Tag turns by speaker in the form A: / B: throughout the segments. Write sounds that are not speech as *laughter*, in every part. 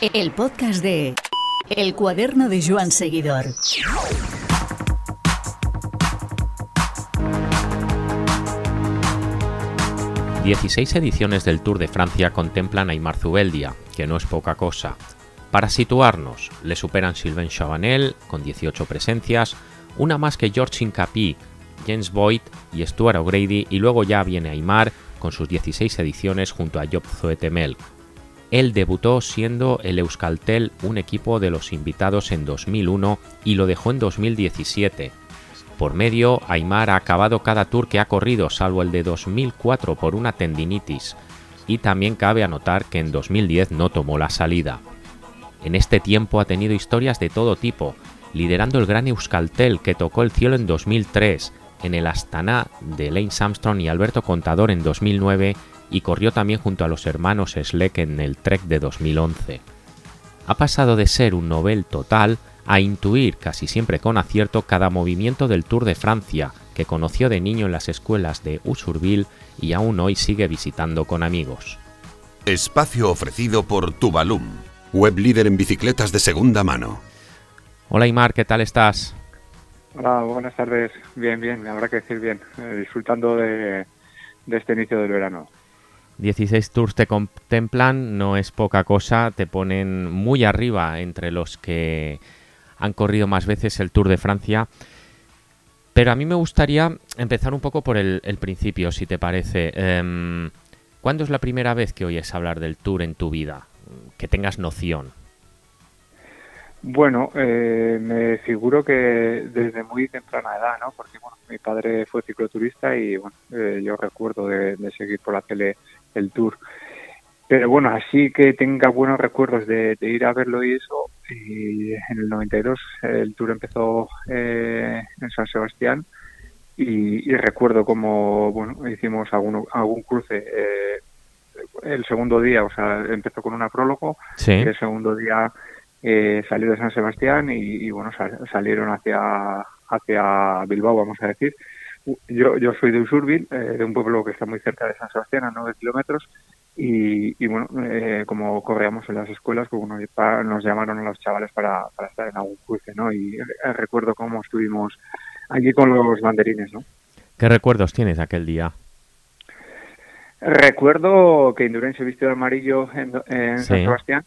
A: El podcast de El cuaderno de Joan Seguidor.
B: Dieciséis ediciones del Tour de Francia contemplan a Aymar Zubeldia, que no es poca cosa. Para situarnos, le superan Sylvain Chavanel con 18 presencias, una más que George Incapi, James Boyd y Stuart O'Grady, y luego ya viene Aymar con sus 16 ediciones junto a Job Zoetemel. Él debutó siendo el Euskaltel un equipo de los invitados en 2001 y lo dejó en 2017. Por medio, Aymar ha acabado cada tour que ha corrido, salvo el de 2004 por una tendinitis, y también cabe anotar que en 2010 no tomó la salida. En este tiempo ha tenido historias de todo tipo, liderando el gran Euskaltel que tocó el cielo en 2003, en el Astana de Lane Armstrong y Alberto Contador en 2009 y corrió también junto a los hermanos Sleck en el Trek de 2011. Ha pasado de ser un novel total a intuir casi siempre con acierto cada movimiento del Tour de Francia que conoció de niño en las escuelas de Usurville y aún hoy sigue visitando con amigos.
C: Espacio ofrecido por Tubalum, web líder en bicicletas de segunda mano.
B: Hola Imar, ¿qué tal estás?
D: Hola, buenas tardes. Bien, bien, habrá que decir bien. Eh, disfrutando de, este inicio del verano.
B: 16 tours te contemplan, no es poca cosa, te ponen muy arriba entre los que han corrido más veces el Tour de Francia. Pero a mí me gustaría empezar un poco por el, principio, si te parece. Em, ¿Cuándo es la primera vez que oyes hablar del Tour en tu vida? Que tengas noción.
D: Bueno, eh, me figuro que desde muy temprana edad, ¿no? Porque bueno, mi padre fue cicloturista y bueno, eh, yo recuerdo de, seguir por la tele el tour. Pero bueno, así que tenga buenos recuerdos de, ir a verlo y eso. Y en el 92 el tour empezó eh, en San Sebastián y, recuerdo como bueno hicimos algún, algún cruce. el segundo día, o sea, empezó con una prólogo.
B: ¿Sí?
D: Y el segundo día eh, salió de San Sebastián y, bueno, salieron hacia, hacia Bilbao, vamos a decir. Yo, yo soy de Usurbil, eh, de un pueblo que está muy cerca de San Sebastián, a 9 kilómetros, y, bueno, eh, como corríamos en las escuelas, pues nos llamaron a los chavales para, para estar en algún cruce, ¿no? Y recuerdo cómo estuvimos allí con los banderines, ¿no?
B: ¿Qué recuerdos tienes de aquel día?
D: Recuerdo que Indurain se vistió de amarillo en, San Sebastián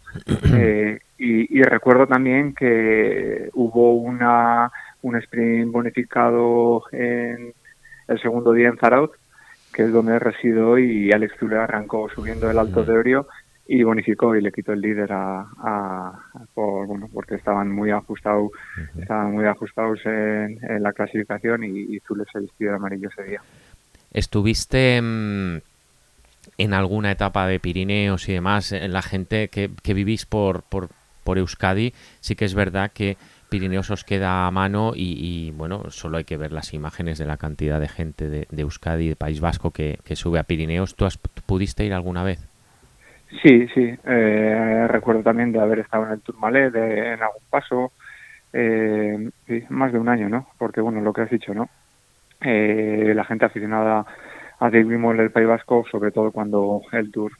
D: eh, y, recuerdo también que hubo una un sprint bonificado en el segundo día en Zaraut, que es donde resido y Alex Zule arrancó subiendo el Alto de Orio y bonificó y le quitó el líder a, por, bueno, porque estaban muy ajustados estaban muy ajustados en, la clasificación y, y Zule se vistió de amarillo ese día.
B: Estuviste mm, en alguna etapa de Pirineos y demás, en la gente que, vivís por, por, por, Euskadi, sí que es verdad que Pirineos os queda a mano y, bueno, solo hay que ver las imágenes de la cantidad de gente de, Euskadi, de País Vasco, que, sube a Pirineos. ¿Tú pudiste ir alguna vez?
D: Sí, sí. Eh, recuerdo también de haber estado en el Tourmalet, de, en algún paso, eh, más de un año, ¿no? Porque, bueno, lo que has dicho, ¿no? Eh, la gente aficionada Así vimos el País Vasco, sobre todo cuando el Tour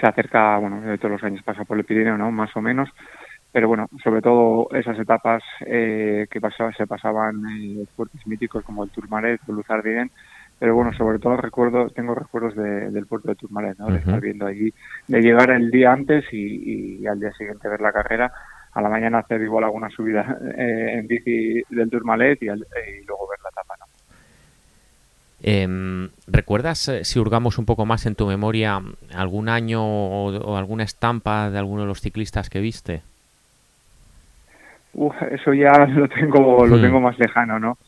D: se acerca, bueno, todos los años pasa por el Pirineo, ¿no? Más o menos. Pero bueno, sobre todo esas etapas eh, que pasaba, se pasaban eh, puertos míticos como el Tourmalet, el Luzardien, pero bueno, sobre todo recuerdo, tengo recuerdos del puerto de Tourmalet, ¿no? De estar viendo allí, de llegar el día antes y, al día siguiente ver la carrera, a la mañana hacer igual alguna subida *laughs* eh, en bici del Tourmalet y, y luego ver la etapa, ¿no?
B: Em, ¿Recuerdas, eh, si hurgamos un poco más en tu memoria, algún año o, alguna estampa de alguno de los ciclistas que viste?
D: Uf, eso ya *laughs* lo tengo, lo hmm. tengo más lejano, ¿no?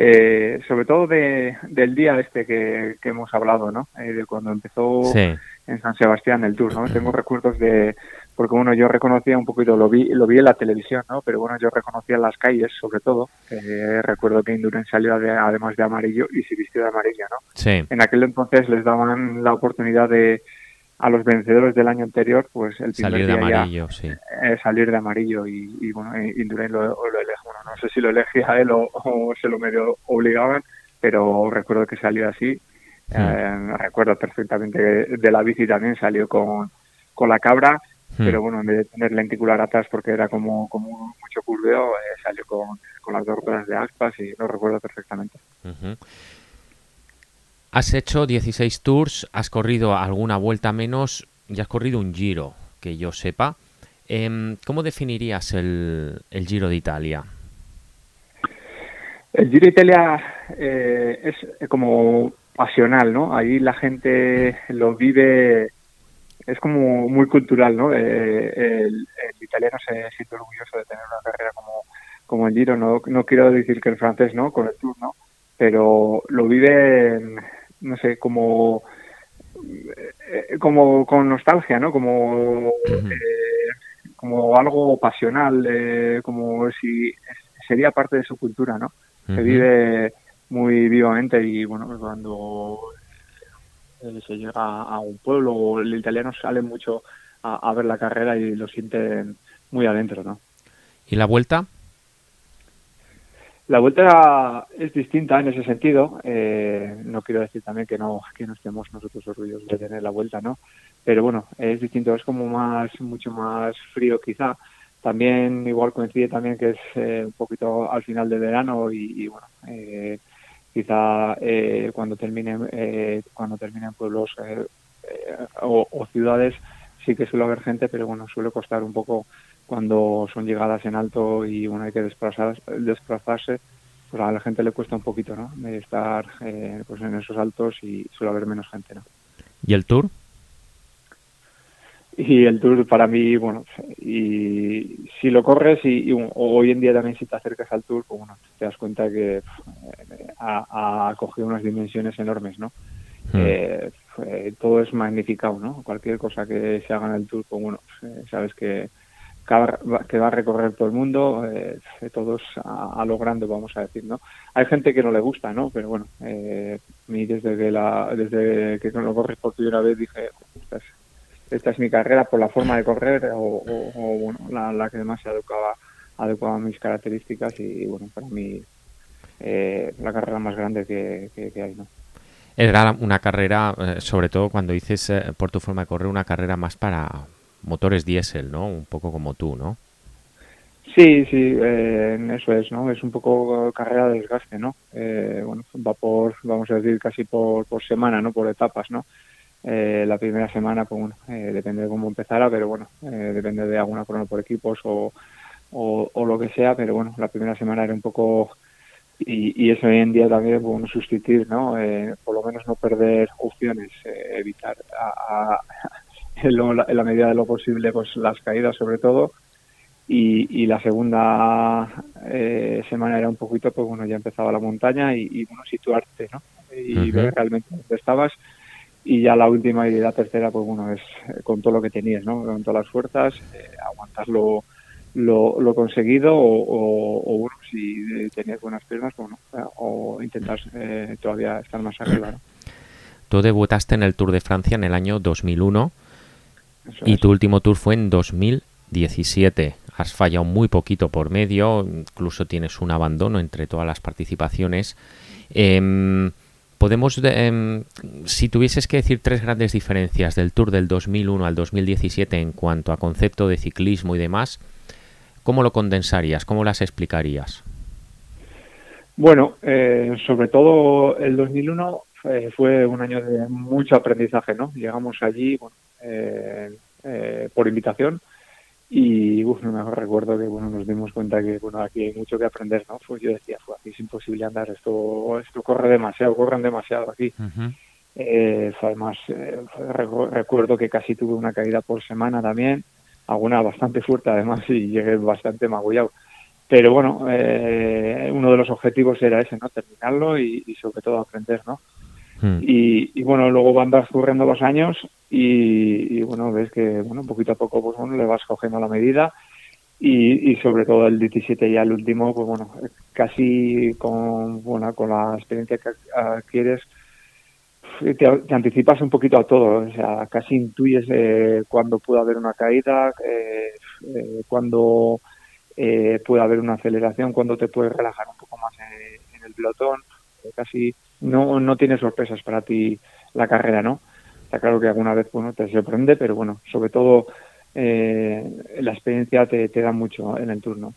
D: Eh, sobre todo de, del día este que, hemos hablado, ¿no? Eh, de cuando empezó en San Sebastián el tour, ¿no? Tengo recuerdos de, porque bueno, yo reconocía un poquito, lo vi, lo vi en la televisión, ¿no? Pero bueno, yo reconocía las calles, sobre todo. Eh, recuerdo que Induren salió además de amarillo y se vistió de amarillo, ¿no?
B: Sí.
D: En aquel entonces les daban la oportunidad de a los vencedores del año anterior, pues el
B: salir de amarillo, sí.
D: Eh, salir de amarillo y, bueno, Indurain lo, lo elegía, bueno, no sé si lo elegía él o, se lo medio obligaban, pero recuerdo que salió así. Hmm. Eh, recuerdo perfectamente de la bici también salió con, con la cabra Hmm. Pero bueno, en vez de tener lenticular atrás porque era como, como mucho curveo, eh, salió con, las dos ruedas de aspas y lo recuerdo perfectamente.
B: Has hecho 16 tours, has corrido alguna vuelta menos y has corrido un giro, que yo sepa. Em, ¿Cómo definirías el, el Giro de Italia?
D: El Giro de Italia eh, es como pasional, ¿no? Ahí la gente lo vive, es como muy cultural, ¿no? Eh, el, italiano se siente orgulloso de tener una carrera como, como el Giro, no, no quiero decir que el francés, ¿no? Con el Tour, ¿no? Pero lo vive, no sé, como eh, como con nostalgia, ¿no? Como eh, como algo pasional, como si sería parte de su cultura, ¿no? Se vive muy vivamente y bueno, pues cuando eh, se llega a un pueblo, el italiano sale mucho a, ver la carrera y lo sienten muy adentro, ¿no?
B: ¿Y la vuelta?
D: La vuelta es distinta en ese sentido. Eh, no quiero decir también que no que no estemos nosotros orgullosos de tener la vuelta, ¿no? Pero bueno, es distinto, es como más mucho más frío quizá. También igual coincide también que es eh, un poquito al final de verano y, bueno, eh, quizá eh, cuando terminen eh, cuando terminen pueblos eh, o, ciudades sí que suele haber gente pero bueno suele costar un poco cuando son llegadas en alto y bueno hay que desplazar, desplazarse pues a la gente le cuesta un poquito no de estar pues en esos altos y suele haber menos gente no
B: y el tour
D: y el tour para mí, bueno, y si lo corres y, hoy en día también si te acercas al tour, pues bueno, te das cuenta que eh, ha, cogido unas dimensiones enormes, ¿no? Hmm. Eh, todo es magnificado, ¿no? Cualquier cosa que se haga en el tour, pues bueno, eh, sabes que, que va a recorrer todo el mundo, eh, todos a, lo grande, vamos a decir, ¿no? Hay gente que no le gusta, ¿no? Pero bueno, a mí desde que, la, desde que lo corres por primera vez dije, esta es mi carrera por la forma de correr o, bueno, la, que más se adecuaba, adecuaba a mis características y, bueno, para mí eh, la carrera más grande que, hay, ¿no?
B: Era una carrera, eh, sobre todo cuando dices eh, por tu forma de correr, una carrera más para motores diésel, ¿no? Un poco como tú, ¿no?
D: Sí, sí, eso es, ¿no? Es un poco carrera de desgaste, ¿no? bueno, va por, vamos a decir, casi por, por semana, ¿no? Por etapas, ¿no? Eh, la primera semana, pues bueno, eh, depende de cómo empezara, pero bueno, eh, depende de alguna crono por equipos o, o, lo que sea, pero bueno, la primera semana era un poco, y, y eso hoy en día también, pues bueno, sustituir, ¿no? por lo menos no perder opciones, evitar a, en, la, medida de lo posible, pues las caídas sobre todo, y, y la segunda semana era un poquito, pues bueno, ya empezaba la montaña y, bueno, situarte, ¿no? Y ver realmente dónde estabas y ya la última y la tercera, pues bueno, es eh, con todo lo que tenías, ¿no? Con todas las fuerzas, eh, aguantar lo, lo, conseguido o, o, bueno, si tenías buenas piernas, bueno, eh, o intentar todavía estar más arriba, ¿no?
B: Tú debutaste en el Tour de Francia en el año 2001 y tu último tour fue en 2017. Has fallado muy poquito por medio, incluso tienes un abandono entre todas las participaciones. Eh, podemos, em, si tuvieses que decir tres grandes diferencias del Tour del 2001 al 2017 en cuanto a concepto de ciclismo y demás, ¿cómo lo condensarías? ¿Cómo las explicarías?
D: Bueno, eh, sobre todo el 2001 eh, fue un año de mucho aprendizaje, ¿no? Llegamos allí eh, por invitación. Y uf, no me recuerdo que bueno nos dimos cuenta que bueno aquí hay mucho que aprender no pues yo decía fue aquí es imposible andar esto esto corre demasiado corren demasiado aquí eh, además eh, recuerdo que casi tuve una caída por semana también alguna bastante fuerte además y llegué bastante magullado. Pero bueno eh, uno de los objetivos era ese no terminarlo y, y sobre todo aprender no Hmm. Y, bueno, luego van transcurriendo los años y, bueno, ves que bueno, poquito a poco pues bueno, le vas cogiendo la medida. Y, y sobre todo el 17 ya el último, pues bueno, casi con, bueno, con la experiencia que adquieres te, anticipas un poquito a todo, o sea, casi intuyes eh, cuándo puede haber una caída, eh, eh, cuándo eh, puede haber una aceleración, cuándo te puedes relajar un poco más en, en el pelotón, casi no, no tiene sorpresas para ti la carrera, ¿no? Está claro que alguna vez bueno, te sorprende, pero bueno, sobre todo la experiencia te, te da mucho en el turno.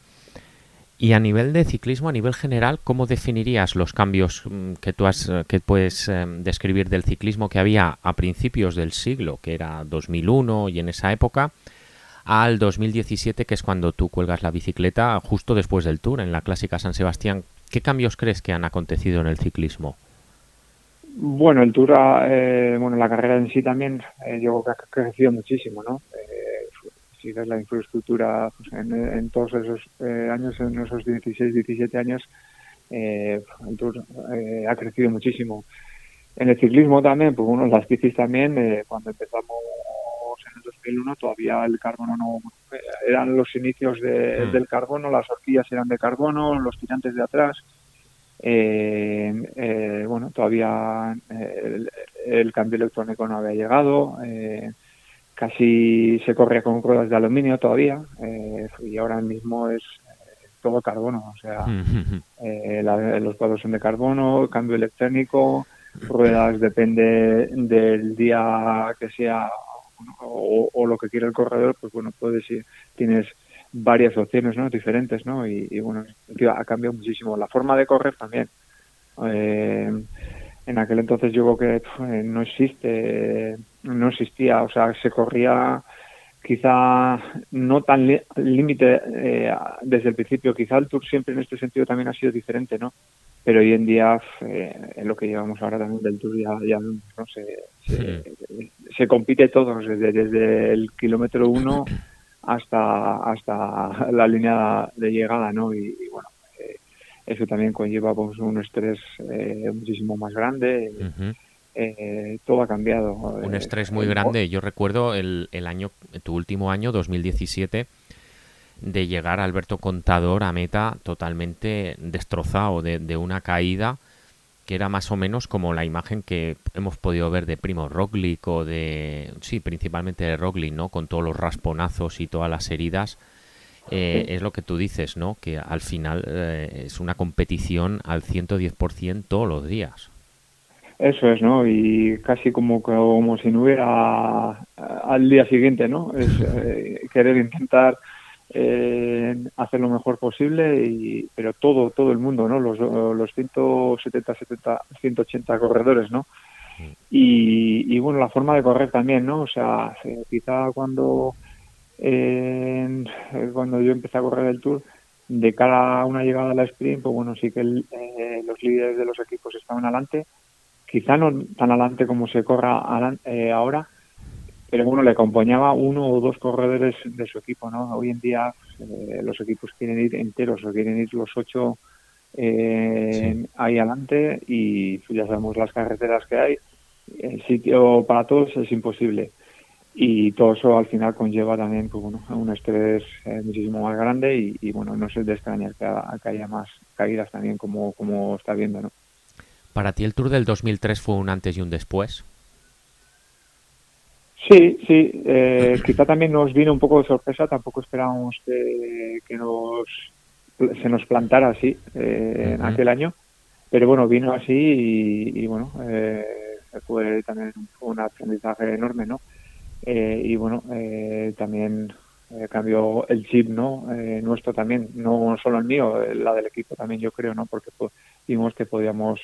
B: Y a nivel de ciclismo, a nivel general, ¿cómo definirías los cambios mm, que tú has, que puedes em, describir del ciclismo que había a principios del siglo, que era 2001 y en esa época, al 2017, que es cuando tú cuelgas la bicicleta justo después del Tour en la clásica San Sebastián? ¿Qué cambios crees que han acontecido en el ciclismo?
D: Bueno, el Tour, eh, bueno, la carrera en sí también, eh, yo creo que ha crecido muchísimo, ¿no? Eh, si ves la infraestructura pues, en, todos esos eh, años, en esos 16, 17 años, eh, el Tour eh, ha crecido muchísimo. En el ciclismo también, pues bueno, las bicis también, cuando empezamos en el 2001 todavía el carbono no, eran los inicios mm. del carbono, las horquillas eran de carbono, los tirantes de atrás, bueno, todavía el, cambio electrónico no había llegado, casi se corría con ruedas de aluminio todavía eh, y ahora mismo es eh, todo carbono, o sea, *laughs* eh, los cuadros son de carbono, cambio electrónico, ruedas depende del día que sea o, lo que quiera el corredor, pues bueno, puedes ir, tienes varias opciones, ¿no? Diferentes, ¿no? Y, bueno, ha cambiado muchísimo. La forma de correr también. en aquel entonces yo creo que no existe no existía, o sea, se corría quizá no tan límite eh, desde el principio, quizá el Tour siempre en este sentido también ha sido diferente, ¿no? Pero hoy en día, eh, en lo que llevamos ahora también del Tour, ya, ya no se, se, compite todo, desde, desde el kilómetro uno hasta, hasta la línea de llegada, ¿no? Y, bueno, eh, eso también conlleva pues, un estrés muchísimo más grande. Eh, todo ha cambiado.
B: Un estrés muy grande. Yo recuerdo el, el año, tu último año, 2017, de llegar Alberto Contador a meta totalmente destrozado de, de, una caída que era más o menos como la imagen que hemos podido ver de Primo Roglic o de, sí, principalmente de Roglic, ¿no? Con todos los rasponazos y todas las heridas. Eh, es lo que tú dices, ¿no? Que al final eh, es una competición al 110% todos los días.
D: Eso es, ¿no? Y casi como, como si no hubiera al día siguiente, ¿no? Es eh, querer intentar eh, hacer lo mejor posible, y, pero todo, todo el mundo, ¿no? Los, los 170, 70, 180 corredores, ¿no? Y, y bueno, la forma de correr también, ¿no? O sea, quizá cuando, eh, cuando yo empecé a correr el Tour, de cara a una llegada a la sprint, pues bueno, sí que los líderes de los equipos estaban adelante, quizá no tan adelante como se corra eh, ahora, pero bueno, le acompañaba uno o dos corredores de su equipo, ¿no? Hoy en día eh, los equipos quieren ir enteros o quieren ir los ocho eh, ahí adelante y ya sabemos las carreteras que hay, el sitio para todos es imposible. Y todo eso al final conlleva también pues, bueno, un estrés muchísimo más grande y, bueno, no es de extrañar que, que, haya más caídas también como, como está viendo, ¿no?
B: ¿Para ti el Tour del 2003 fue un antes y un después?
D: Sí, sí. Eh, quizá también nos vino un poco de sorpresa. Tampoco esperábamos que, nos, se nos plantara así eh, en aquel año. Pero bueno, vino así y, bueno, eh, fue también un aprendizaje enorme, ¿no? Eh, y bueno, también cambió el chip, ¿no? nuestro también, no solo el mío, la del equipo también, yo creo, ¿no? Porque vimos que podíamos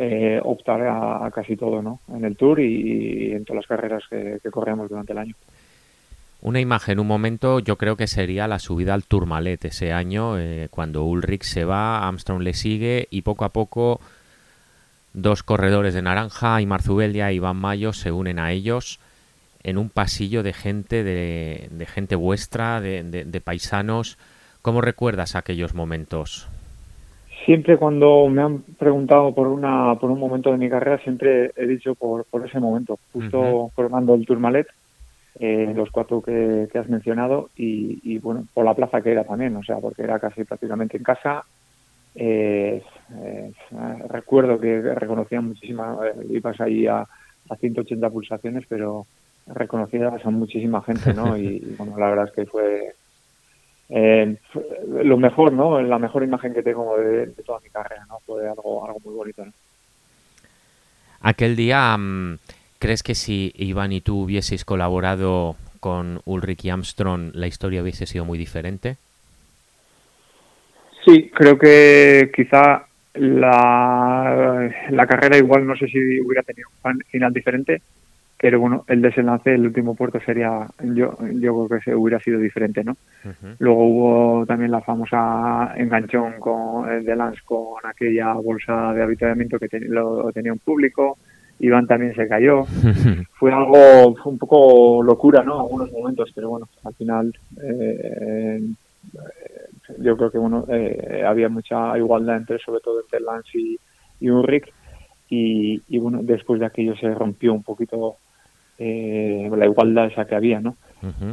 D: eh, optar a, casi todo ¿no? en el Tour y, en todas las carreras que, corremos durante el año.
B: Una imagen, un momento, yo creo que sería la subida al Tourmalet ese año, eh, cuando Ulrich se va, Armstrong le sigue y poco a poco dos corredores de naranja, y Zubeldia y Iván Mayo se unen a ellos en un pasillo de gente, de, gente vuestra, de paisanos. ¿Cómo recuerdas aquellos momentos?
D: Siempre cuando me han preguntado por una por un momento de mi carrera siempre he dicho por, por ese momento. Justo formando el Tourmalet eh, los cuatro que, has mencionado y, bueno por la plaza que era también o sea porque era casi prácticamente en casa. Eh, eh, recuerdo que reconocían muchísimas ibas ahí a, a 180 pulsaciones pero reconocías a muchísima gente no *laughs* y bueno la verdad es que fue eh, lo mejor, ¿no? La mejor imagen que tengo de, toda mi carrera, ¿no? Fue algo, algo muy bonito,
B: Aquel día, mm, ¿crees que si Iván y tú hubieseis colaborado con Ulrich y Armstrong la historia hubiese sido muy diferente?
D: Sí, creo que quizá la, la carrera igual no sé si hubiera tenido un final diferente, pero bueno, el desenlace, el último puerto sería, yo, yo creo que se hubiera sido diferente, ¿no? Luego hubo también la famosa enganchón con el de Lance con aquella bolsa de habitamiento que lo, tenía un público, Iván también se cayó, *laughs* fue algo, fue un poco locura, ¿no? Algunos momentos, pero bueno, al final eh, yo creo que bueno, eh, había mucha igualdad entre, sobre todo entre Lance y, y Ulrich, y, y bueno, después de aquello se rompió un poquito eh, la igualdad esa que había, ¿no?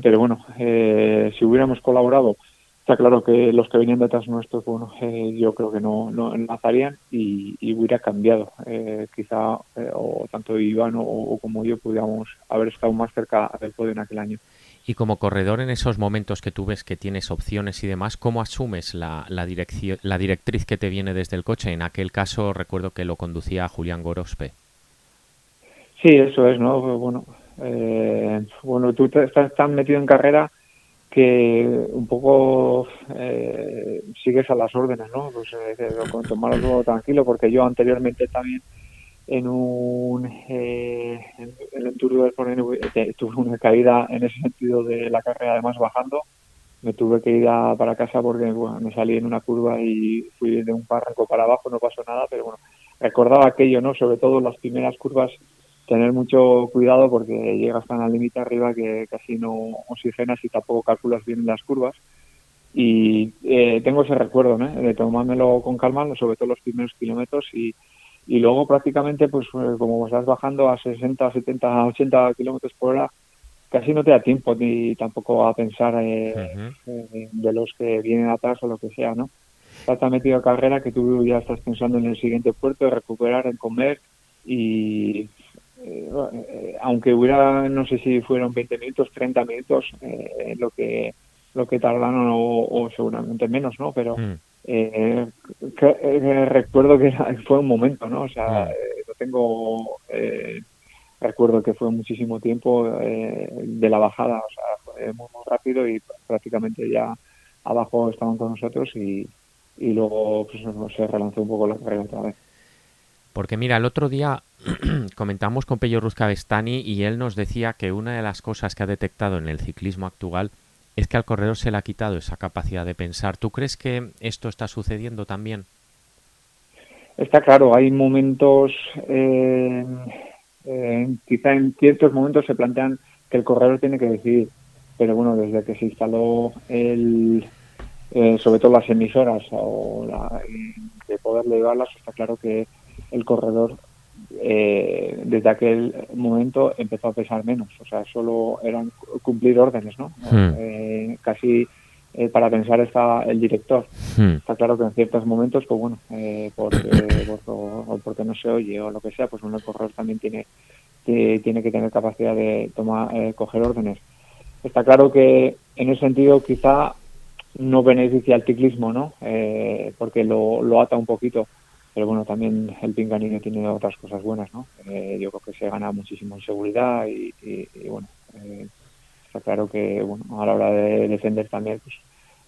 D: Pero bueno, eh, si hubiéramos colaborado, está claro que los que venían detrás nuestros, bueno, eh, yo creo que no, no enlazarían y, hubiera cambiado. Eh, quizá o tanto Iván o, como yo pudiéramos haber estado más cerca del podio en aquel año.
B: Y como corredor en esos momentos que tú ves que tienes opciones y demás, ¿cómo asumes la, la, dirección, la directriz que te viene desde el coche? En aquel caso recuerdo que lo conducía Julián Gorospe.
D: Sí, eso es, ¿no? Bueno, eh, bueno tú estás tan metido en carrera que un poco eh, sigues a las órdenes, ¿no? Pues eh, tomarlo tranquilo, porque yo anteriormente también en un eh, en, el Tour de tuve una caída en ese sentido de la carrera, además bajando, me tuve que ir para casa porque bueno, me salí en una curva y fui de un párraco para abajo, no pasó nada, pero bueno, recordaba aquello, ¿no? Sobre todo las primeras curvas tener mucho cuidado porque llegas tan al límite arriba que casi no oxigenas y tampoco calculas bien las curvas. Y eh, tengo ese recuerdo ¿no? de tomármelo con calma, sobre todo los primeros kilómetros y, y luego prácticamente pues eh, como estás bajando a 60, 70, 80 kilómetros por hora, casi no te da tiempo ni tampoco a pensar eh, de los que vienen atrás o lo que sea, ¿no? Estás tan metido a carrera que tú ya estás pensando en el siguiente puerto, en recuperar, en comer y eh, aunque hubiera, no sé si fueron 20 minutos, 30 minutos, eh, lo que lo que tardaron o, seguramente menos, ¿no? Pero mm. eh, recuerdo que fue un momento, ¿no? O sea, no tengo recuerdo que fue muchísimo tiempo de la bajada, o sea, fue muy, muy rápido y prácticamente ya abajo estaban con nosotros y, y luego pues, se relanzó un poco la carrera otra vez.
B: Porque mira, el otro día *clears throat* comentamos con Pello Ruscavestani y él nos decía que una de las cosas que ha detectado en el ciclismo actual es que al corredor se le ha quitado esa capacidad de pensar. ¿Tú crees que esto está sucediendo también?
D: Está claro, hay momentos, eh, eh, quizá en ciertos momentos se plantean que el corredor tiene que decidir, pero bueno, desde que se instaló el, eh, sobre todo las emisoras o la, de poder llevarlas, está claro que el corredor eh, desde aquel momento empezó a pesar menos, o sea, solo eran cumplir órdenes, ¿no? Hmm. Eh, casi eh, para pensar está el director. Hmm. Está claro que en ciertos momentos, pues bueno, porque, *coughs* o porque no se oye o lo que sea, pues uno el corredor también tiene que, tiene que tener capacidad de tomar, coger órdenes. Está claro que en ese sentido quizá no beneficia al ciclismo, ¿no? porque lo, lo ata un poquito pero bueno, también el Pinganillo tiene otras cosas buenas, ¿no? Eh, yo creo que se gana muchísimo en seguridad y, bueno, eh, está claro que bueno, a la hora de defender también, pues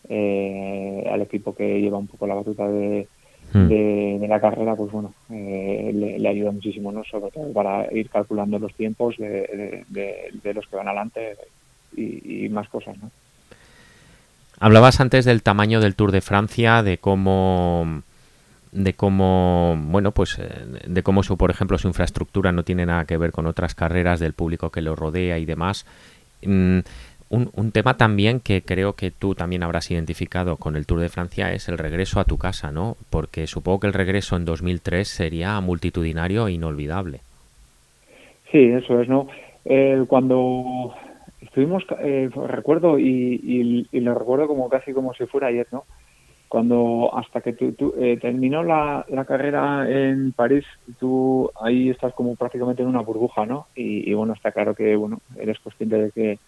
D: eh, al equipo que lleva un poco la batuta de, hmm. la carrera, pues bueno, le, ayuda muchísimo, ¿no? Sobre todo para ir calculando los tiempos de, los que van adelante y, y más cosas, ¿no?
B: Hablabas antes del tamaño del Tour de Francia, de cómo de cómo, bueno, pues eh, de cómo su, por ejemplo, su infraestructura no tiene nada que ver con otras carreras, del público que lo rodea y demás. Mm, un, un, tema también que creo que tú también habrás identificado con el Tour de Francia es el regreso a tu casa, ¿no? Porque supongo que el regreso en 2003 sería multitudinario e inolvidable.
D: Sí, eso es, ¿no? Eh, cuando estuvimos, eh, recuerdo y, y, lo recuerdo como casi como si fuera ayer, ¿no? Cuando hasta que tú, eh, terminó la, la, carrera en París, tú ahí estás como prácticamente en una burbuja, ¿no? Y, bueno, está claro que bueno eres consciente de que,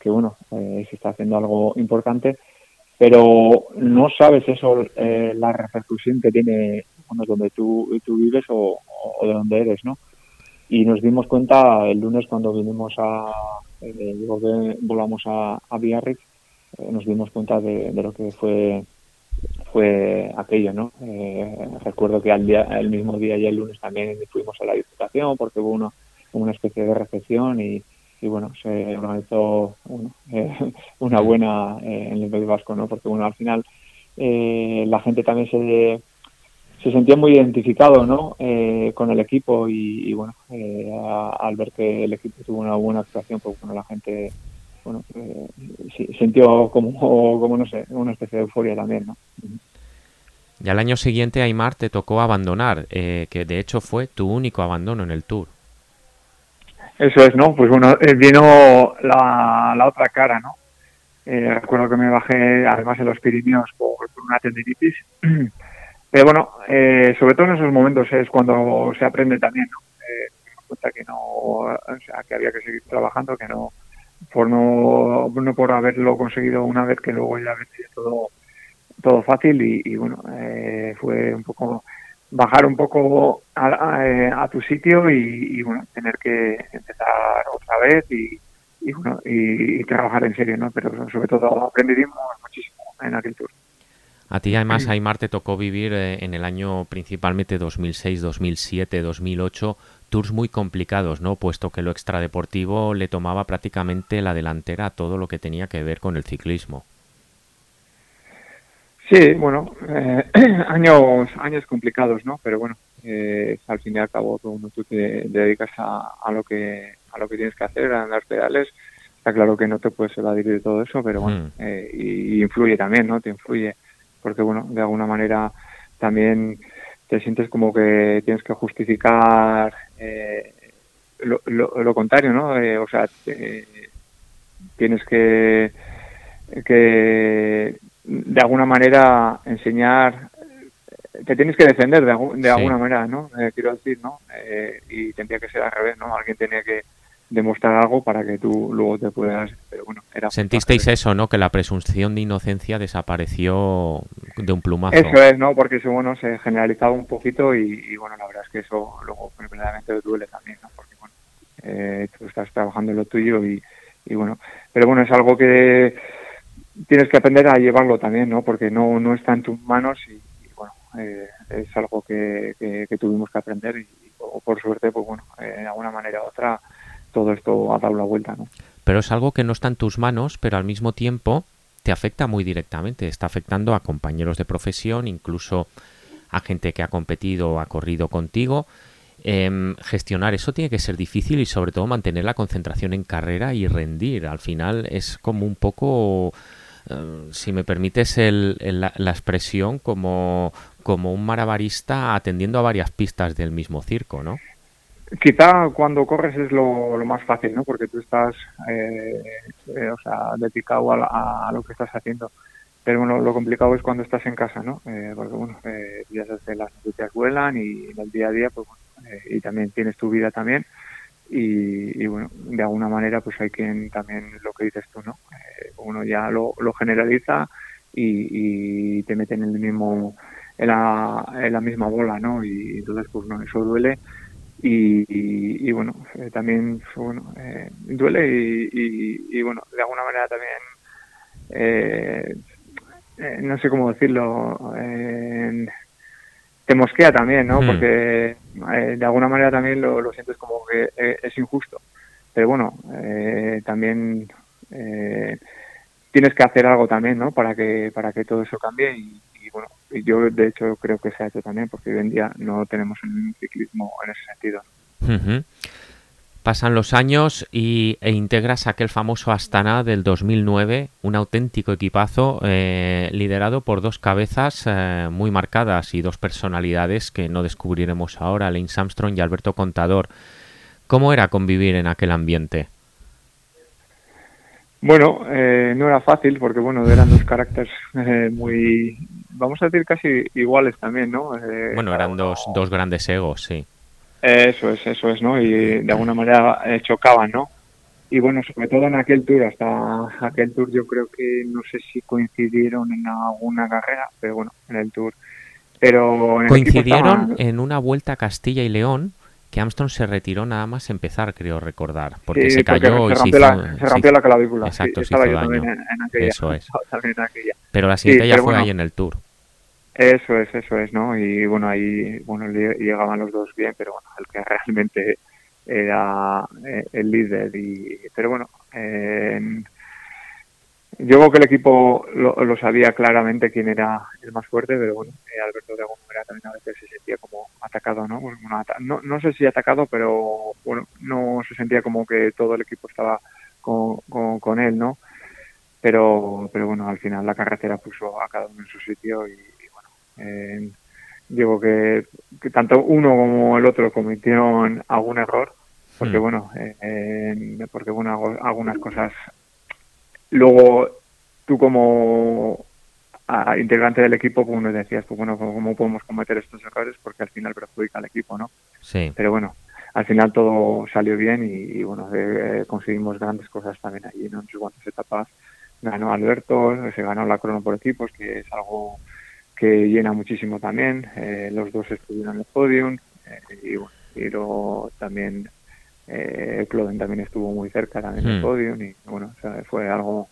D: que bueno eh, se está haciendo algo importante, pero no sabes eso eh, la repercusión que tiene bueno, donde tú, tú vives o, de donde eres, ¿no? Y nos dimos cuenta el lunes cuando vinimos a eh, volvamos a, a Biarritz, eh, nos dimos cuenta de, lo que fue fue aquello, ¿no? Eh, recuerdo que al día, el mismo día y el lunes también fuimos a la diputación porque hubo una, especie de recepción y, y bueno, se organizó *laughs* una buena en el País Vasco, ¿no? Porque bueno, al final la gente también se se sentía muy identificado ¿no? Eh, con el equipo y, bueno, eh, al ver que el equipo tuvo una buena actuación, pues bueno, la gente bueno, eh, sintió como, como, no sé, una especie de euforia también, ¿no?
B: Y al año siguiente, Aymar, te tocó abandonar, que de hecho fue tu único abandono en el Tour.
D: Eso es, ¿no? Pues bueno, vino la, la otra cara, ¿no? recuerdo que me bajé, además, en los Pirineos por, por una tendinitis *clears throat* Pero bueno, eh, sobre todo en esos momentos es cuando se aprende también, ¿no? Eh, cuenta que no, o sea, que había que seguir trabajando, que no, por no, no por haberlo conseguido una vez que luego ya había todo, todo fácil y, bueno, eh, fue un poco bajar un poco a, a, tu sitio y, bueno, tener que empezar otra vez y, y bueno, y, trabajar en serio, ¿no? Pero sobre todo aprendimos muchísimo en aquel tour.
B: A ti además, Aymar, te tocó vivir eh, en el año principalmente 2006, 2007, 2008 tours muy complicados, ¿no? Puesto que lo extradeportivo le tomaba prácticamente la delantera a todo lo que tenía que ver con el ciclismo.
D: Sí, bueno, eh, *clears throat* años años complicados, ¿no? Pero bueno, eh, al fin y al cabo tú, tú te, dedicas a, a, lo que a lo que tienes que hacer, a andar pedales. Está claro que no te puedes evadir de todo eso, pero bueno, mm. y, y, influye también, ¿no? Te influye porque bueno, de alguna manera también te sientes como que tienes que justificar eh, lo, contrario, ¿no? Eh, o sea, tienes que, que de alguna manera enseñar, te tienes que defender de, de alguna manera, ¿no? Eh, quiero decir, ¿no? y tendría que ser al revés, ¿no? Alguien tenía que demostrar algo para que tú luego te puedas pero bueno era
B: sentisteis eso no que la presunción de inocencia desapareció de un plumazo.
D: Eso es no porque eso bueno se generalizaba un poquito y, bueno la verdad es que eso luego verdaderamente duele también no porque bueno eh, tú estás trabajando en lo tuyo y, y bueno pero bueno es algo que tienes que aprender a llevarlo también no porque no no está en tus manos y, bueno eh, es algo que, que, tuvimos que aprender y, por suerte pues bueno eh, de alguna manera u otra todo esto ha dado la vuelta, ¿no?
B: Pero es algo que no está en tus manos, pero al mismo tiempo te afecta muy directamente. Está afectando a compañeros de profesión, incluso a gente que ha competido o ha corrido contigo. Em, gestionar eso tiene que ser difícil y sobre todo mantener la concentración en carrera y rendir. Al final es como un poco, eh, si me permites la, la, expresión, como, como un marabarista atendiendo a varias pistas del mismo circo, ¿no?
D: Quizá cuando corres es lo, más fácil, ¿no? Porque tú estás, eh, eh, o sea, dedicado a, lo que estás haciendo. Pero bueno, lo complicado es cuando estás en casa, ¿no? Eh, porque bueno, ya sabes que las noticias vuelan y en el día a día, pues bueno, y también tienes tu vida también. Y, bueno, de alguna manera, pues hay quien también lo que dices tú, ¿no? uno ya lo, lo generaliza y, te mete en el mismo, en la, en la misma bola, ¿no? Y entonces, pues no, eso duele y, bueno, eh, también bueno, eh, duele y, bueno, de alguna manera también, eh, no sé cómo decirlo, te mosquea también, ¿no? Hmm. Porque de alguna manera también lo, lo sientes como que es injusto. Pero bueno, también tienes que hacer algo también, ¿no? Para que, para que todo eso cambie y, bueno, yo de hecho creo que se ha hecho también, porque hoy en día no tenemos un ciclismo en ese sentido.
B: Pasan los años y, e integras aquel famoso Astana del 2009, un auténtico equipazo eh, liderado por dos cabezas eh, muy marcadas y dos personalidades que no descubriremos ahora, Lance Armstrong y Alberto Contador. ¿Cómo era convivir en aquel ambiente?
D: Bueno, eh, no era fácil porque, bueno, eran dos caracteres eh, muy, vamos a decir, casi iguales también, ¿no?
B: Eh, bueno, eran dos, dos grandes egos, sí.
D: Eso es, eso es, ¿no? Y de alguna manera chocaban, ¿no? Y bueno, sobre todo en aquel tour, hasta aquel tour yo creo que no sé si coincidieron en alguna carrera, pero bueno, en el tour. Pero
B: coincidieron en una vuelta a Castilla y León que Armstrong se retiró nada más empezar, creo recordar, porque
D: Sí,
B: se
D: porque
B: cayó y
D: se
B: se
D: rompió,
B: hizo,
D: la, se rompió
B: sí,
D: la clavícula.
B: Exacto,
D: sí,
B: se hizo daño.
D: en, en aquella.
B: Eso es.
D: en aquella.
B: Pero la siguiente ya fue
D: bueno.
B: ahí en el Tour.
D: Eso es, eso es, ¿no? Y bueno, ahí bueno lle- llegaban los dos bien, pero bueno, el que *laughs* realmente era eh, el líder. y Pero bueno, eh, yo creo que el equipo lo, lo sabía claramente quién era el más fuerte, pero bueno, eh, Alberto de alguna manera también a veces se sentía como atacado, ¿no? Bueno, no, no sé si atacado, pero bueno, no se sentía como que todo el equipo estaba con, con, con él, ¿no? Pero, pero bueno, al final la carretera puso a cada uno en su sitio y, y bueno, eh, digo que, que tanto uno como el otro cometieron algún error, porque
B: Hmm.
D: bueno, eh, eh, porque bueno, algunas cosas luego tú como integrante del equipo, pues nos decías, pues bueno, ¿cómo podemos cometer estos errores? Porque al final perjudica al equipo, ¿no?
B: Sí.
D: Pero bueno, al final todo salió bien y, y, bueno, eh, conseguimos grandes cosas también allí, ¿no? En sus cuantas etapas ganó Alberto, se ganó la crono por equipos, que es algo que llena muchísimo también. Eh, los dos estuvieron en el podium eh, y bueno, y luego también eh, Cloden también estuvo muy cerca también del
B: Hmm.
D: podium y bueno, o sea, fue algo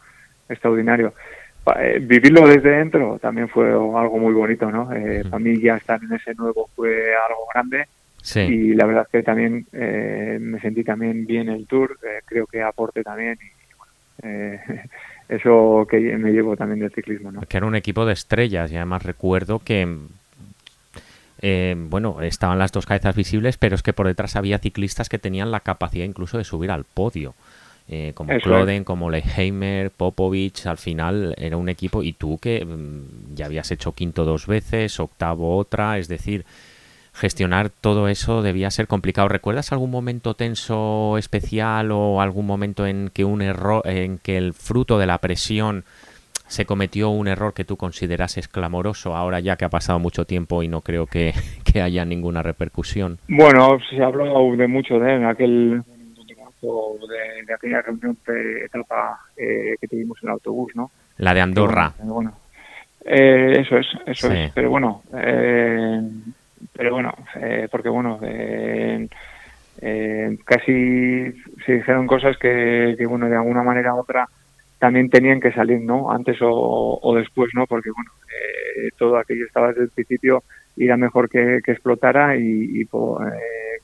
D: extraordinario. Pa- eh, vivirlo desde dentro también fue algo muy bonito, ¿no? Eh. Para mí ya estar en ese nuevo fue algo grande
B: Sí.
D: y la verdad es que también eh, me sentí también bien el tour, eh, creo que aporte también y bueno, eh, *laughs* eso que me llevo también del ciclismo, ¿no?
B: que era un equipo de estrellas y además recuerdo que eh, bueno estaban las dos cabezas visibles pero es que por detrás había ciclistas que tenían la capacidad incluso de subir al podio eh, como
D: Eso
B: Cloden, como Leigheimer, Popovic, al final era un equipo y tú que mm, ya habías hecho quinto dos veces, octavo otra, es decir, gestionar todo eso debía ser complicado. ¿Recuerdas algún momento tenso especial o algún momento en que un error, en que el fruto de la presión se cometió un error que tú considerases clamoroso ahora ya que ha pasado mucho tiempo y no creo que, *laughs* que haya ninguna repercusión?
D: Bueno, se habló de mucho de en aquel de, de aquella reunión de etapa eh, que tuvimos en el autobús, ¿no?
B: La de Andorra.
D: Bueno, eh, eso es, eso
B: Sí.
D: es. Pero bueno, eh, pero bueno, eh, porque bueno, eh, eh, casi se dijeron cosas que, que, bueno, de alguna manera u otra también tenían que salir, ¿no? Antes o, o después, ¿no? Porque bueno, eh, todo aquello estaba desde el principio y era mejor que, que explotara y, y po- eh,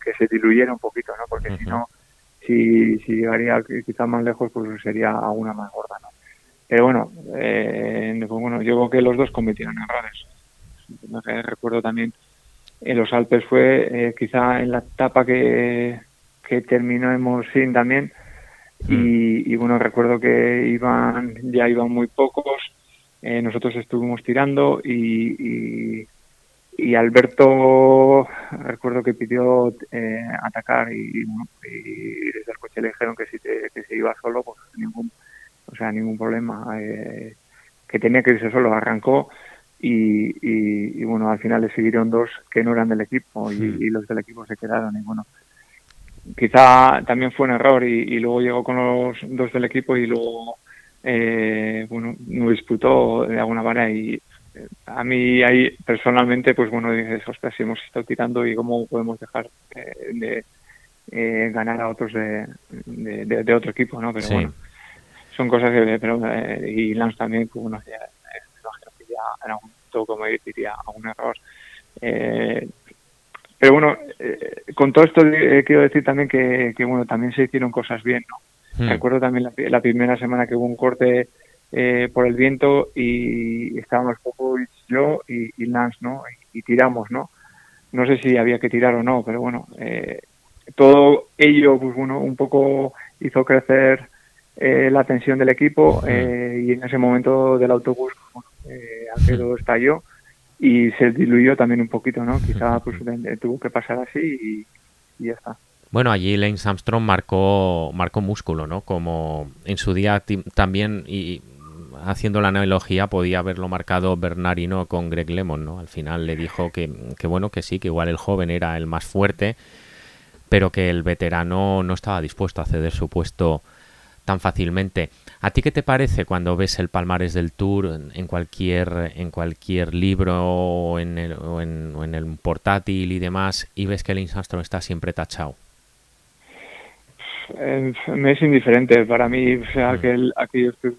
D: que se diluyera un poquito, ¿no? Porque si no, si, si llegaría quizás más lejos, pues sería alguna más gorda, ¿no? Pero bueno, eh, pues bueno, yo creo que los dos cometieron errores. No sé, Recuerdo también en los Alpes fue eh, quizá en la etapa que, que terminó en Morsin también y, y bueno, recuerdo que iban ya iban muy pocos, eh, nosotros estuvimos tirando y, y, y Alberto recuerdo que pidió eh, atacar y, y, bueno, y desde el coche le dijeron que si te- que se iba solo pues ningún o sea ningún problema eh, que tenía que irse solo arrancó y, bueno al final le siguieron dos que no eran del equipo y,
B: Hmm.
D: y los del equipo se quedaron y bueno quizá también fue un error y, y luego llegó con los dos del equipo y luego eh, bueno no disputó de alguna manera y eh, a mí ahí personalmente pues bueno dices ostras si hemos estado tirando y cómo podemos dejar eh, de eh, ganar a otros de, de, de- de otro equipo no pero
B: Sí.
D: bueno son cosas que pero eh, y Lance también pues bueno ya, me imagino que ya en algún momento como diría algún error eh, pero bueno, eh, con todo esto eh, quiero decir también que, que, bueno, también se hicieron cosas bien, ¿no?
B: Hmm.
D: Recuerdo también la, la primera semana que hubo un corte eh, por el viento y estábamos yo y, y Lance, ¿no? Y, y tiramos, ¿no? No sé si había que tirar o no, pero bueno, eh, todo ello, pues bueno, un poco hizo crecer eh, la tensión del equipo eh, y en ese momento del autobús, bueno, eh, Alfredo estalló y se diluyó también un poquito, ¿no? Quizá pues tuvo que pasar así y, y ya está.
B: Bueno, allí Lance Armstrong marcó, marcó músculo, ¿no? Como en su día también, y haciendo la analogía, podía haberlo marcado Bernardino con Greg Lemon, ¿no? Al final le dijo que, que bueno, que sí, que igual el joven era el más fuerte, pero que el veterano no estaba dispuesto a ceder su puesto tan fácilmente. ¿A ti qué te parece cuando ves el palmarés del Tour en cualquier, en cualquier libro o en, el, o en, o en el portátil y demás y ves que el Armstrong está siempre tachado?
D: Eh, me es indiferente para mí, o sea, mm. que el, aquellos que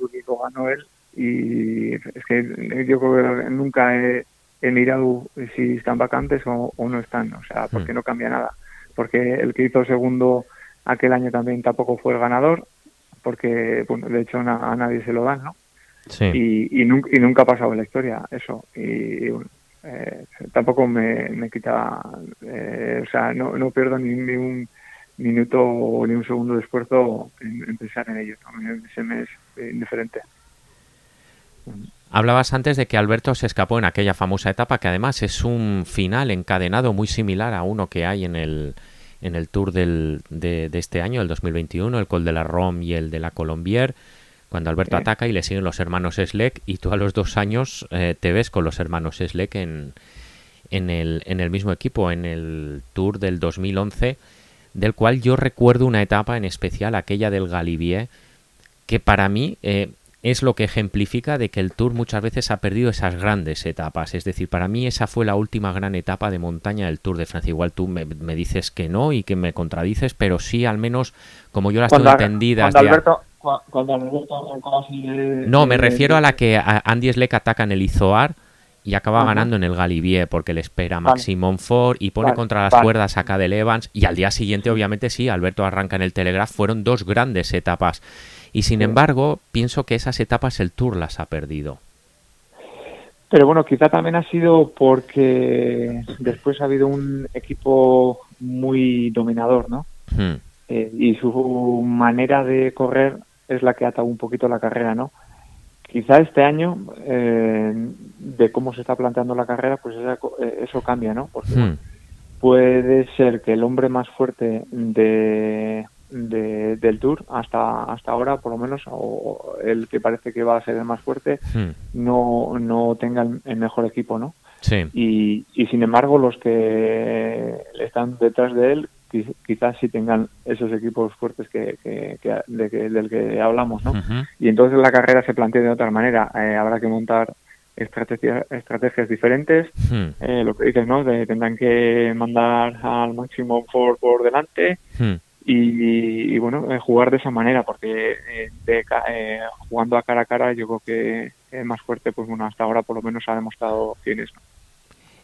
D: ganó él y es que yo creo que nunca he, mirado si están vacantes o, no están, o sea, porque mm. no cambia nada, porque el que hizo segundo aquel año también tampoco fue el ganador, porque bueno, de hecho a nadie se lo dan, ¿no? Sí. Y, y, nunca, y nunca ha pasado en la historia eso, y, eh, tampoco me, me quita, eh, o sea, no, no pierdo ni, ni un minuto o ni un segundo de esfuerzo en, pensar en ello. Se me es indiferente.
B: Hablabas antes de que Alberto se escapó en aquella famosa etapa, que además es un final encadenado muy similar a uno que hay en el, en el Tour del, de, este año, el 2021, el Col de la Rom y el de la Colombier, cuando Alberto ataca y le siguen los hermanos Sleck y tú a los dos años eh, te ves con los hermanos Sleck en, en, el, en el mismo equipo, en el Tour del 2011 del cual yo recuerdo una etapa en especial, aquella del Galibier, que para mí eh, es lo que ejemplifica de que el Tour muchas veces ha perdido esas grandes etapas. Es decir, para mí esa fue la última gran etapa de montaña del Tour de Francia. Igual tú me, dices que no y que me contradices, pero sí, al menos como yo las tengo entendidas. no, me refiero a la que Andy Sleck ataca en el Izoar y acaba ganando en el Galibier porque le espera Maximum Ford y pone contra las cuerdas a Cadel Evans y al día siguiente obviamente sí, Alberto arranca en el Telegraph, fueron dos grandes etapas y sin embargo pienso que esas etapas el Tour las ha perdido.
D: Pero bueno, quizá también ha sido porque después ha habido un equipo muy dominador, ¿no? Hmm. Eh, y su manera de correr es la que ha atado un poquito la carrera, ¿no? Quizá este año, eh, de cómo se está planteando la carrera, pues eh, eso cambia, ¿no? Porque hmm. puede ser que el hombre más fuerte de, del Tour hasta hasta ahora, por lo menos, o el que parece que va a ser el más fuerte, hmm. no, no tenga el, mejor equipo, ¿no? Sí. Y, y sin embargo, los que están detrás de él quizás sí tengan esos equipos fuertes que, del que hablamos, ¿no? Y entonces la carrera se plantea de otra manera. Eh, habrá que montar estrategias, estrategias diferentes. Eh, lo que dices, ¿no? tendrán que mandar al máximo por, por delante. Y, bueno, eh, jugar de esa manera, porque jugando a cara a cara yo creo que es más fuerte, pues bueno, hasta ahora por lo menos ha demostrado quién es. ¿no?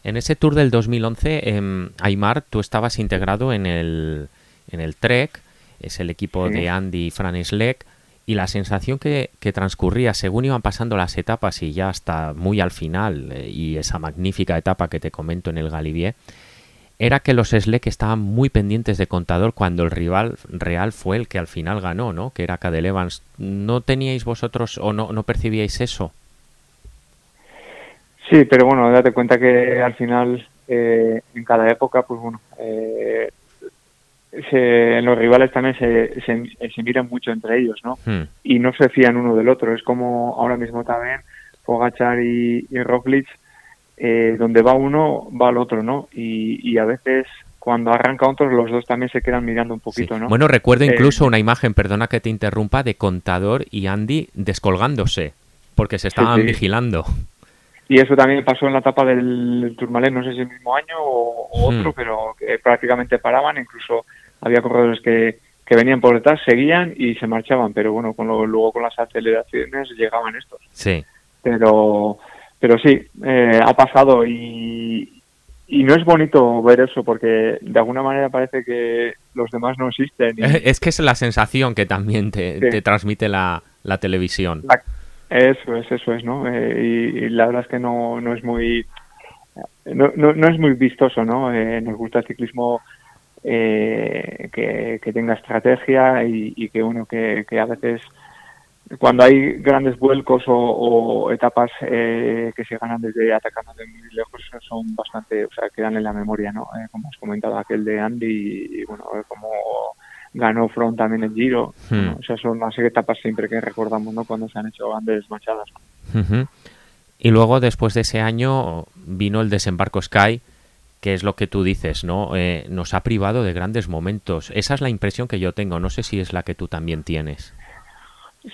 B: En ese tour del 2011, eh, Aymar, tú estabas integrado en el, en el Trek, es el equipo de Andy y Fran Sleck, y la sensación que, transcurría según iban pasando las etapas y ya hasta muy al final, eh, y esa magnífica etapa que te comento en el Galibier, era que los Sleck estaban muy pendientes de contador cuando el rival real fue el que al final ganó, ¿no? Que era Cadel Evans. ¿No teníais vosotros o no, no percibíais eso?
D: Sí, pero bueno, date cuenta que al final eh, en cada época, pues bueno, eh, los rivales también se, se, miran mucho entre ellos, ¿no? Hmm. Y no se fían uno del otro. Es como ahora mismo también Fogachar y, y Roglic, eh, donde va uno, va el otro, ¿no? Y, a veces cuando arranca otro, los dos también se quedan mirando un poquito, ¿no?
B: Bueno, recuerdo incluso una imagen, perdona que te interrumpa, de Contador y Andy descolgándose, porque se estaban vigilando.
D: Y eso también pasó en la etapa del Tourmalet, no sé si el mismo año o, otro, hmm. pero prácticamente paraban, incluso había corredores que, que venían por detrás, seguían y se marchaban, pero bueno, con luego con las aceleraciones llegaban estos.
B: Sí.
D: Pero, pero sí, eh, ha pasado y, y no es bonito ver eso porque de alguna manera parece que los demás no existen.
B: Es que es la sensación que también te, transmite la, la televisión.
D: Eso es, eso es, ¿no? Eh, y, la verdad es que no, no es muy no, no, no es muy vistoso, ¿no? Eh, nos gusta el ciclismo eh, que, que, tenga estrategia y, que uno que, que, a veces cuando hay grandes vuelcos o, etapas que se ganan desde atacando de muy lejos son bastante, o sea, quedan en la memoria, ¿no? como has comentado aquel de Andy y, bueno, como ganó Front también el Giro. Hmm. o sea, son las etapas siempre que recordamos ¿no? cuando se han hecho grandes machadas.
B: Y luego, después de ese año, vino el desembarco Sky, que es lo que tú dices, ¿no? Eh, nos ha privado de grandes momentos. Esa es la impresión que yo tengo. No sé si es la que tú también tienes.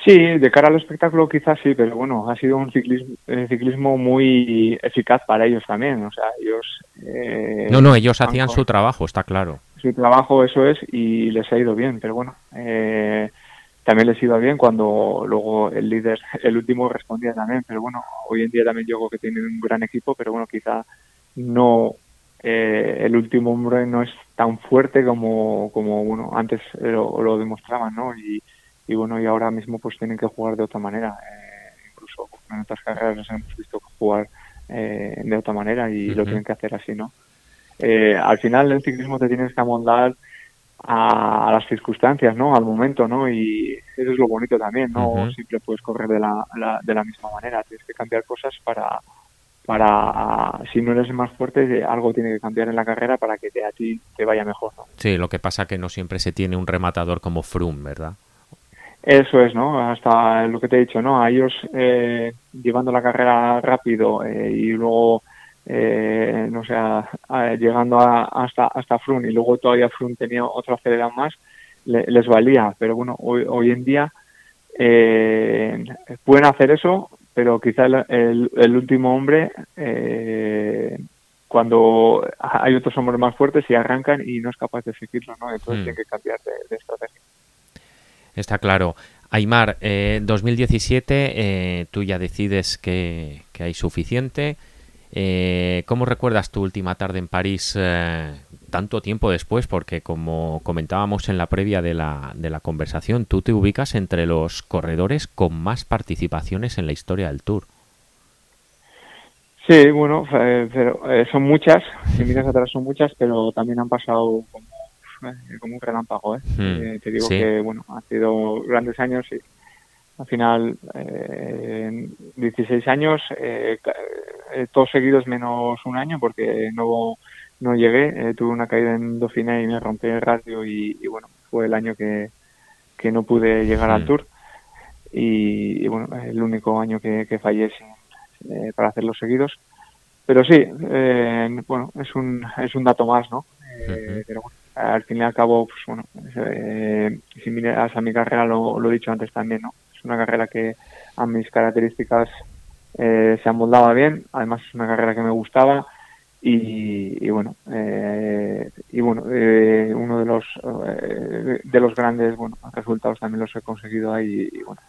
D: Sí, de cara al espectáculo quizás sí, pero bueno, ha sido un ciclismo, eh, ciclismo muy eficaz para ellos también. O sea, ellos.
B: Eh, no, no, ellos hacían su trabajo, está claro.
D: Su trabajo, eso es, y les ha ido bien, pero bueno, eh, también les iba bien cuando luego el líder, *laughs* el último respondía también, pero bueno, hoy en día también yo creo que tienen un gran equipo, pero bueno, quizá no. el último hombre no es tan fuerte como, como bueno, antes lo, lo demostraban, ¿no? Y, y bueno, y ahora mismo pues tienen que jugar de otra manera. Eh, incluso en otras carreras les hemos visto jugar eh, de otra manera y lo tienen que hacer así, ¿no? Eh, al final el ciclismo te tienes que amoldar a, las circunstancias, ¿no? Al momento, ¿no? Y eso es lo bonito también, ¿no? Siempre puedes correr de la, de la misma manera, tienes que cambiar cosas para para si no eres más fuerte algo tiene que cambiar en la carrera para que te, a ti te vaya mejor ¿no?
B: sí lo que pasa que no siempre se tiene un rematador como Froome verdad
D: eso es, ¿no? Hasta lo que te he dicho, ¿no? A ellos eh, llevando la carrera rápido eh, y luego, eh, no sé, llegando hasta hasta Frun y luego todavía Frun tenía otra acelerada más, les valía. Pero bueno, hoy, hoy en día pueden hacer eso, pero quizá el, el, último hombre, cuando hay otros hombres más fuertes y arrancan y no es capaz de seguirlo, ¿no? Entonces hmm. tiene que cambiar de estrategia.
B: Está claro. Aymar, eh, 2017 eh, tú ya decides que, hay suficiente. Eh, ¿Cómo recuerdas tu última tarde en París eh, tanto tiempo después? Porque como comentábamos en la previa de la, de la conversación, tú te ubicas entre los corredores con más participaciones en la historia del Tour.
D: Sí, bueno, pero son muchas, *laughs* si miras atrás son muchas, pero también han pasado como eh, como un relámpago. ¿eh? Hmm. ¿eh? te digo que bueno, ha sido grandes años y al final eh, 16 años, eh, eh, todos seguidos menos un año porque no, no llegué, tuve una caída en Dauphiné y me rompí el radio y, bueno, fue el año que, que no pude llegar al hmm. Tour y, bueno, el único año que, que fallé sin, para hacerlos seguidos. Pero sí, bueno, es un, es un dato más, ¿no? Pero bueno, al fin y al cabo, pues bueno, eh, si miras a mi carrera, lo, lo, he dicho antes también, ¿no? Es una carrera que a mis características eh, se amoldaba bien, además es una carrera que me gustaba y, bueno, eh, y bueno, eh, uno de los eh, de los grandes bueno resultados también los he conseguido ahí y, bueno,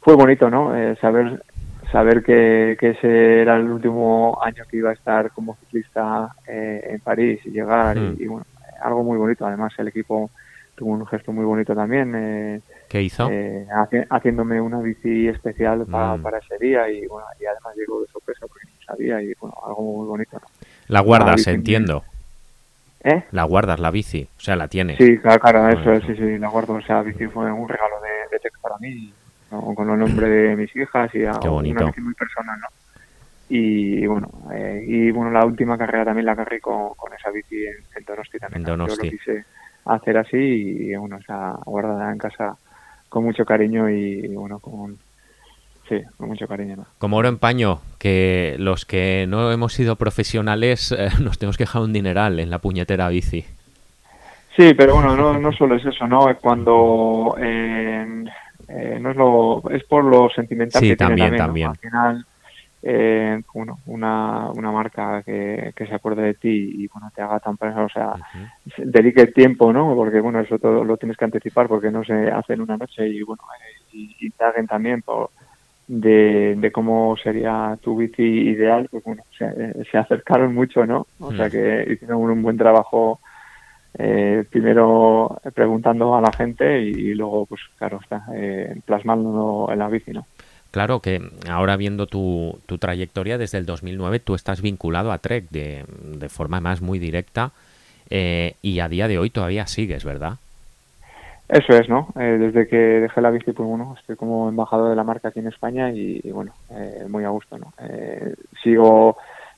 D: fue bonito, ¿no? saber saber que, que, ese era el último año que iba a estar como ciclista en París y llegar y, hmm. bueno algo muy bonito. Además, el equipo tuvo un gesto muy bonito también. Eh,
B: ¿Qué hizo?
D: Eh, haciéndome una bici especial mm. para, ese día y, bueno, y además llegó de sorpresa porque no sabía y bueno, algo muy bonito.
B: La guardas, entiendo.
D: ¿Eh?
B: La guardas, la bici, o sea, la tienes.
D: Sí, claro, claro eso, sí, sí, la guardo. O sea, la bici fue un regalo de, de para mí, con el nombre de mis hijas y a, una bici muy personal, ¿no? Y bueno eh, y bueno la última carrera también la carré con, esa bici en, Donosti también yo lo quise hacer así y bueno esa guardada en casa con mucho cariño y, bueno con sí con mucho cariño
B: como oro en paño que los que no hemos sido profesionales eh, *laughs* nos tenemos que dejar un dineral en la puñetera bici.
D: Sí pero bueno no, no solo es eso no es cuando eh, no es lo es por lo sentimental
B: sí,
D: que
B: también,
D: tiene
B: también.
D: al final eh, bueno, una, una marca que, que, se acuerde de ti y bueno, te haga tan pensar, o sea, dedique tiempo, ¿no? Porque bueno, eso todo lo tienes que anticipar porque no se hace en una noche y bueno, y, y te hagan también por, de, de, cómo sería tu bici ideal, pues bueno, se, se acercaron mucho, ¿no? O sea que hicieron un, buen trabajo eh, primero preguntando a la gente y, luego, pues claro, está eh, plasmándolo en la bici, ¿no?
B: Claro que ahora viendo tu, tu trayectoria desde el 2009, tú estás vinculado a Trek de, de forma más muy directa eh, y a día de hoy todavía sigues, ¿verdad?
D: Eso es, ¿no? Eh, desde que dejé la bici, pues bueno, estoy como embajador de la marca aquí en España y, bueno, eh, muy a gusto, ¿no? sigo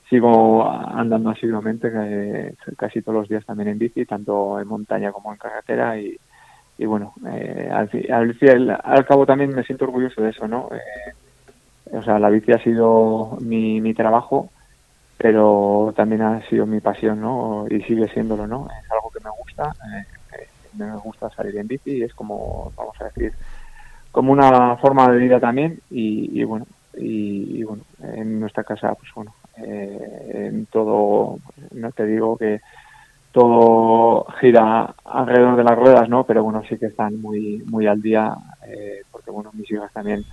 D: sigo andando asiduamente casi todos los días también en bici, tanto en montaña como en carretera y, y bueno, eh, al, al, cabo también me siento orgulloso de eso, ¿no? Eh, o sea, la bici ha sido mi, mi trabajo, pero también ha sido mi pasión, ¿no? Y sigue siéndolo, ¿no? Es algo que me gusta, eh, me gusta salir en bici y es como, vamos a decir, como una forma de vida también y, bueno y, bueno en nuestra casa pues bueno eh, en todo no te digo que todo gira alrededor de las ruedas no pero bueno sí que están muy muy al día eh, porque bueno mis hijas también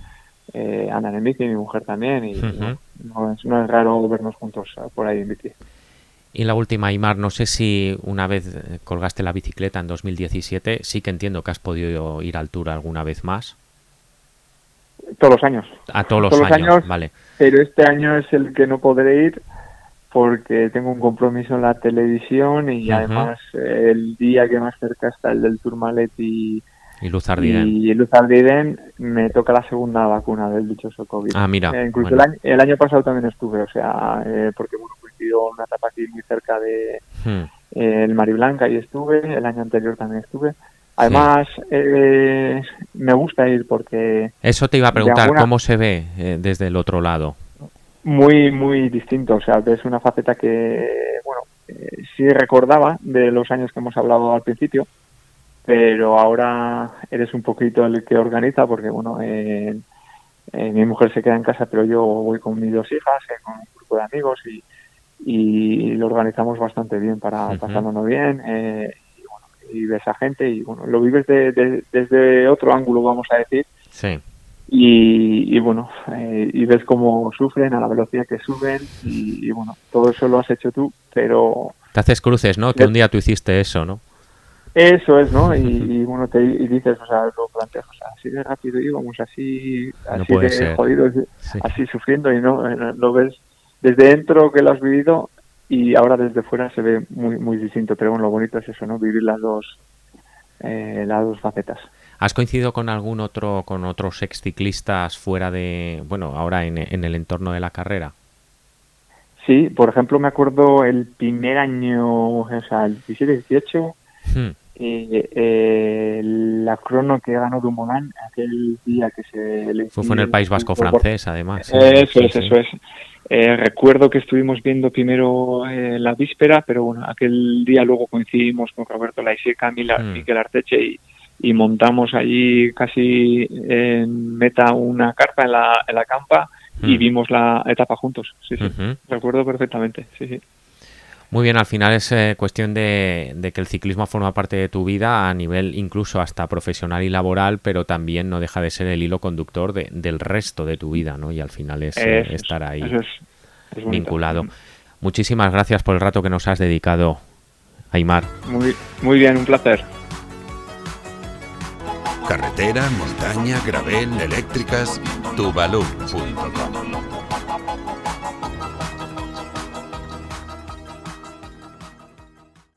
D: eh, andan en bici mi mujer también y no, es, no es raro vernos juntos por ahí en bici
B: y la última, Aymar, no sé si una vez colgaste la bicicleta en 2017, sí que entiendo que has podido ir al Tour alguna vez más.
D: Todos los años.
B: A todos los, años, vale.
D: Pero este año es el que no podré ir porque tengo un compromiso en la televisión y además el día que más cerca está el del Tourmalet y,
B: y Luz Ardiden.
D: Y Luz Ardiden me toca la segunda vacuna del dichoso COVID.
B: Ah, mira.
D: Eh, incluso el, año, pasado también estuve, o sea, eh, porque bueno, coincidió una etapa aquí muy cerca de hmm. eh, el Mariblanca y estuve, el año anterior también estuve. Además, eh, me gusta ir porque...
B: Eso te iba a preguntar, ¿cómo se ve eh, desde el otro lado?
D: Muy, muy distinto. O sea, es una faceta que, bueno, eh, sí recordaba de los años que hemos hablado al principio, pero ahora eres un poquito el que organiza porque, bueno, mi mujer se queda en casa, pero yo voy con mis dos hijas, con un grupo de amigos y, y lo organizamos bastante bien para uh bien. Eh, y ves a gente y bueno, lo vives desde otro ángulo, vamos a decir.
B: Sí.
D: Y, bueno, eh, y ves cómo sufren a la velocidad que suben y, bueno, todo eso lo has hecho tú, pero...
B: Te haces cruces, ¿no? Que un día tú hiciste eso, ¿no?
D: Eso es, ¿no? Y, bueno, te dices, o sea, lo planteas, o sea, así de rápido íbamos, así, así de jodidos, así sufriendo y no, lo ves desde dentro que lo has vivido y ahora desde fuera se ve muy muy distinto pero bueno lo bonito es eso no vivir las dos eh, las dos facetas
B: has coincidido con algún otro con otros ex ciclistas fuera de bueno ahora en, el entorno de la carrera
D: sí por ejemplo me acuerdo el primer año o sea el 17 18 hmm. eh, la crono que ganó Dumoulin aquel día que se
B: le fue, en el País Vasco francés además
D: eso es eso es eh, recuerdo que estuvimos viendo primero eh, la víspera, pero bueno, aquel día luego coincidimos con Roberto Laiseca, mm. Miguel Arteche y, y, montamos allí casi en meta una carpa en la, en la campa y mm. vimos la etapa juntos. Sí, sí. Recuerdo perfectamente. Sí, sí.
B: Muy bien, al final es eh, cuestión de, que el ciclismo forma parte de tu vida a nivel incluso hasta profesional y laboral, pero también no deja de ser el hilo conductor de, del resto de tu vida, ¿no? Y al final es, eh, estar ahí vinculado. Muchísimas gracias por el rato que nos has dedicado, Aymar.
D: Muy, muy bien, un placer.
C: Carretera, montaña, gravel, eléctricas, tuvalu.com